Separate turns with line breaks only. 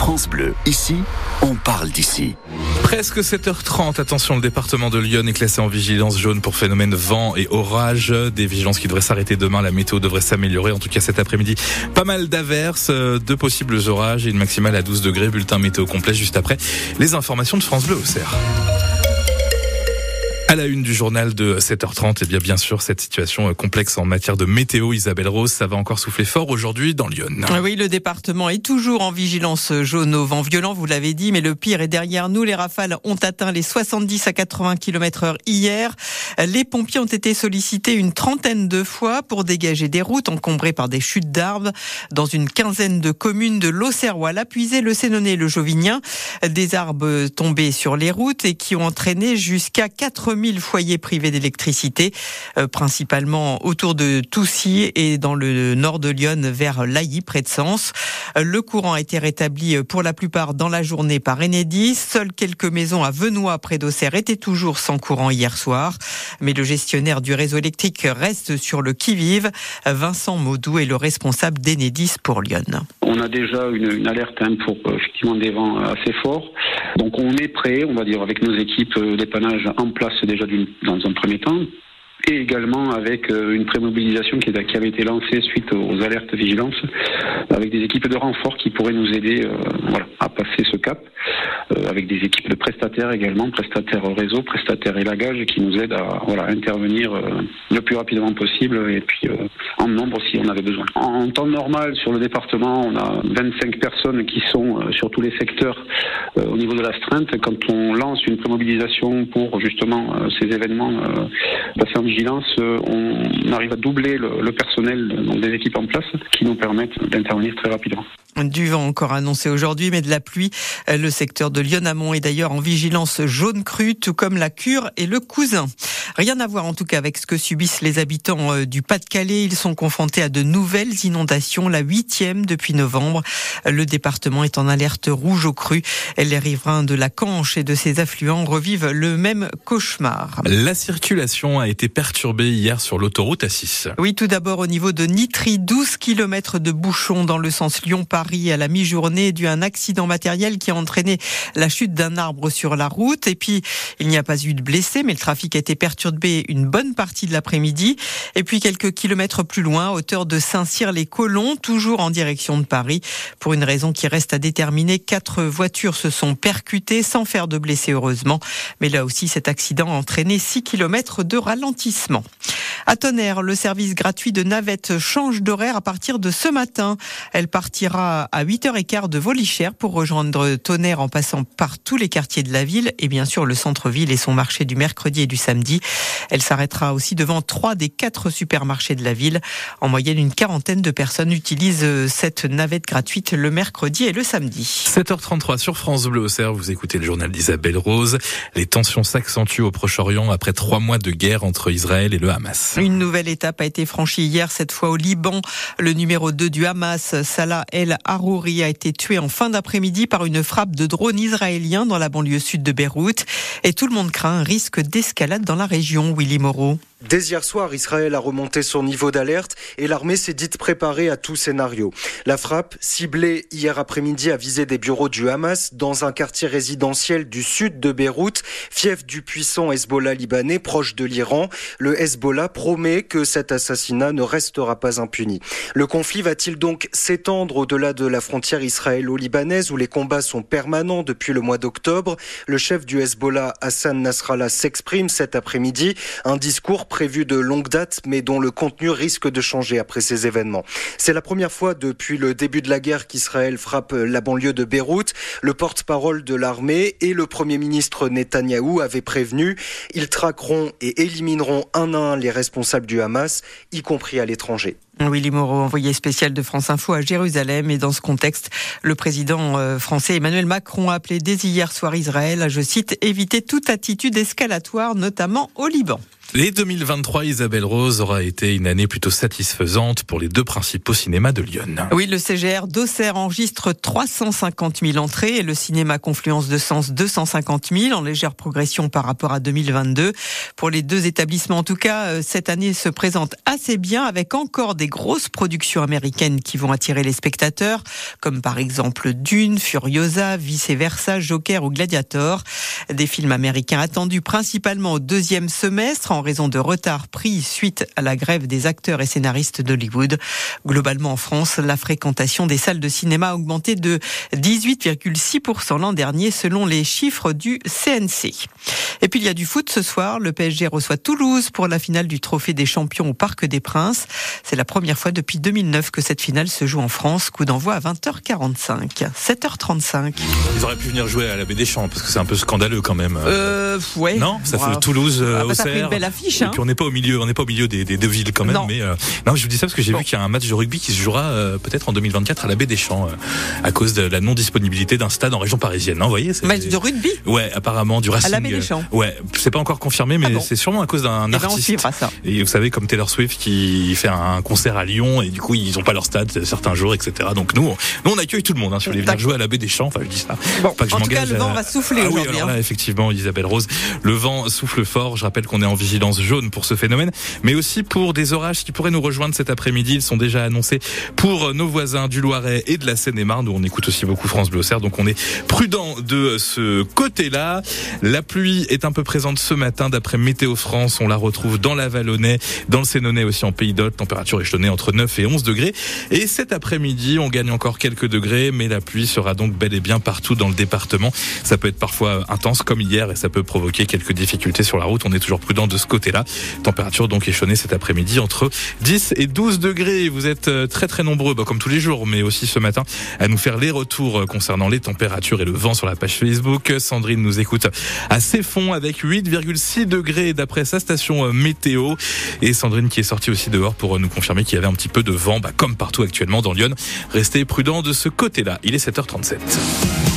France Bleu, ici, on parle d'ici.
Presque 7h30, attention, le département de Lyon est classé en vigilance jaune pour phénomène vent et orage. Des vigilances qui devraient s'arrêter demain, la météo devrait s'améliorer, en tout cas cet après-midi. Pas mal d'averses, euh, de possibles orages et une maximale à 12 degrés. Bulletin météo complet juste après les informations de France Bleu au cerf. À la une du journal de 7h30, et eh bien bien sûr cette situation euh, complexe en matière de météo, Isabelle Rose, ça va encore souffler fort aujourd'hui dans Lyon.
Ah oui, le département est toujours en vigilance jaune au vent violent, vous l'avez dit, mais le pire est derrière nous. Les rafales ont atteint les 70 à 80 km heure hier. Les pompiers ont été sollicités une trentaine de fois pour dégager des routes encombrées par des chutes d'arbres dans une quinzaine de communes de l'Auxerrois, l'Apuisé, le Sénonais, le Jovinien. Des arbres tombés sur les routes et qui ont entraîné jusqu'à 4000 000 foyers privés d'électricité, euh, principalement autour de Toussy et dans le nord de Lyon vers Lailly, près de Sens. Euh, le courant a été rétabli euh, pour la plupart dans la journée par Enedis. Seules quelques maisons à Venoy, près d'Auxerre, étaient toujours sans courant hier soir. Mais le gestionnaire du réseau électrique reste sur le qui-vive. Vincent Maudou est le responsable d'Enedis pour Lyon.
On a déjà une, alerte hein, pour effectivement des vents assez forts. Donc on est prêt, on va dire, avec nos équipes dépannage en place déjà dans un premier temps, et également avec euh, une prémobilisation qui, qui avait été lancée suite aux alertes vigilance, avec des équipes de renfort qui pourraient nous aider euh, à passer ce cap, euh, avec des équipes de prestataires également, prestataires réseau, prestataires élagage, qui nous aident à intervenir le plus rapidement possible et puis en nombre si on avait besoin. En temps normal, sur le département, on a 25 personnes qui sont sur tous les secteurs au niveau de l'astreinte. Quand on lance une prémobilisation pour justement ces événements passer vigilance, euh, on arrive à doubler le, personnel des équipes en place qui nous permettent d'intervenir très rapidement.
Du vent encore annoncé aujourd'hui, mais de la pluie. Euh, le secteur de Lyon-Amont est d'ailleurs en vigilance jaune crue, tout comme la Cure et le Cousin. Rien à voir en tout cas avec ce que subissent les habitants euh, du Pas-de-Calais. Ils sont confrontés à de nouvelles inondations, la huitième depuis novembre. Le département est en alerte rouge au cru. Les riverains de la Canche et de ses affluents revivent le même cauchemar.
La circulation a été perturbée hier sur l'autoroute A6.
Oui, tout d'abord au niveau de Nitry, 12 km de bouchons dans le sens Lyon-Paris à la mi-journée dû à un accident matériel qui a entraîné la chute d'un arbre sur la route. Et puis, il n'y a pas eu de blessés, mais le trafic a été perturbé une bonne partie de l'après-midi. Et puis quelques kilomètres plus loin, hauteur de Saint-Cyr-les-Colons, toujours en direction de Paris. Pour une raison qui reste à déterminer, quatre voitures se sont percutées sans faire de blessés heureusement. Mais là aussi, cet accident a entraîné 6 kilomètres de ralentissement. À Tonnerre, le service gratuit de navette change d'horaire à partir de ce matin. Elle partira à 8h15 de Volichère pour rejoindre Tonnerre en passant par tous les quartiers de la ville et bien sûr le centre-ville et son marché du mercredi et du samedi. Elle s'arrêtera aussi devant trois des quatre supermarchés de la ville. En moyenne, une quarantaine de personnes utilisent cette navette gratuite le mercredi et le samedi.
7h33 sur France Bleu vous écoutez le journal d'Isabelle Rose. Les tensions s'accentuent au Proche-Orient après trois mois de guerre entre Israël et le Hamas.
Une nouvelle étape a été franchie hier, cette fois au Liban. Le numéro 2 du Hamas, Salah El Harouri, a été tué en fin d'après-midi par une frappe de drone israélien dans la banlieue sud de Beyrouth. Et tout le monde craint un risque d'escalade dans la région, Willy Moreau.
Dès hier soir, Israël a remonté son niveau d'alerte et l'armée s'est dite préparée à tout scénario. La frappe, ciblée hier après-midi, a visé des bureaux du Hamas dans un quartier résidentiel du sud de Beyrouth, fief du puissant Hezbollah libanais proche de l'Iran. Le Hezbollah promet que cet assassinat ne restera pas impuni. Le conflit va-t-il donc s'étendre au-delà de la frontière israélo-libanaise où les combats sont permanents depuis le mois d'octobre? Le chef du Hezbollah, Hassan Nasrallah, s'exprime cet après-midi. Un discours prévu de longue date, mais dont le contenu risque de changer après ces événements. C'est la première fois depuis le début de la guerre qu'Israël frappe la banlieue de Beyrouth. Le porte-parole de l'armée et le premier ministre Netanyahou avaient prévenu, ils traqueront et élimineront un à un les responsables du Hamas, y compris à l'étranger.
Willy Moreau, envoyé spécial de France Info à Jérusalem. Et dans ce contexte, le président euh, français Emmanuel Macron a appelé dès hier soir Israël à, je cite, éviter toute attitude escalatoire, notamment au Liban.
Et 2023, Isabelle Rose aura été une année plutôt satisfaisante pour les deux principaux cinémas de Lyon.
Oui, le CGR d'Auxerre enregistre 350 000 entrées et le cinéma Confluence de Sens 250 000 en légère progression par rapport à 2022. Pour les deux établissements, en tout cas, euh, cette année se présente assez bien avec encore des grosses productions américaines qui vont attirer les spectateurs, comme par exemple Dune, Furiosa, Vice Versa, Joker ou Gladiator. Des films américains attendus principalement au deuxième semestre raison de retard pris suite à la grève des acteurs et scénaristes d'Hollywood. Globalement en France, la fréquentation des salles de cinéma a augmenté de 18,6% l'an dernier selon les chiffres du CNC. Et puis il y a du foot ce soir. Le PSG reçoit Toulouse pour la finale du Trophée des Champions au Parc des Princes. C'est la première fois depuis 2009 que cette finale se joue en France. Coup d'envoi à 20h45. 7h35.
Ils auraient pu venir jouer à la Baie des Champs parce que c'est un peu scandaleux quand même.
Euh, ouais.
Non, ça fait Toulouse,
Ah,
au
bah, Hein.
Et puis on n'est pas au milieu, on n'est pas au milieu des, des deux villes quand même.
Non.
Mais euh, non, je vous dis ça parce que j'ai
Bon.
vu qu'il y a un match de rugby qui se jouera euh, peut-être en 2024 à la Baie des Champs euh, à cause de la non disponibilité d'un stade en région parisienne. Non, vous voyez,
Match de rugby?
Ouais, apparemment du Racing.
la Baie des
euh,
Champs.
Ouais, c'est pas encore confirmé, mais
Ah bon
c'est sûrement à cause d'un
Eh ben,
artiste.
suivra ça.
Et vous savez, comme Taylor Swift qui fait un concert à Lyon et du coup ils ont pas leur stade certains jours, etc. Donc nous, on, nous on accueille tout le monde. Hein, si vous voulez venir jouer à la Baie des Champs, enfin je dis ça.
Bon,
Pas que je
en tout cas, le vent
à-
va souffler
ah oui,
aujourd'hui. hein.
effectivement, Isabelle Rose, le vent souffle fort. Je rappelle qu'on est en vigilance jaune pour ce phénomène, mais aussi pour des orages qui pourraient nous rejoindre cet après-midi. Ils sont déjà annoncés pour nos voisins du Loiret et de la Seine-et-Marne, où on écoute aussi beaucoup France Bleu Auxerre. Donc on est prudent de ce côté-là. La pluie est un peu présente ce matin, d'après Météo France. On la retrouve dans la Vallonnais, dans le Sénonais aussi en Pays d'Hôte. Température échelonnée entre 9 et 11 degrés. Et cet après-midi, on gagne encore quelques degrés, mais la pluie sera donc bel et bien partout dans le département. Ça peut être parfois intense comme hier et ça peut provoquer quelques difficultés sur la route. On est toujours prudent de ce côté-là. Température donc échelonnée cet après-midi entre 10 et 12 degrés. Vous êtes euh, très très nombreux, bah, comme tous les jours, mais aussi ce matin, à nous faire les retours euh, concernant les températures et le vent sur la page Facebook. Sandrine nous écoute à Ceffonds avec 8,6 degrés d'après sa station euh, météo. Et Sandrine qui est sortie aussi dehors pour nous confirmer qu'il y avait un petit peu de vent, bah, comme partout actuellement dans Lyon. Restez prudent de ce côté-là. Il est 7h37.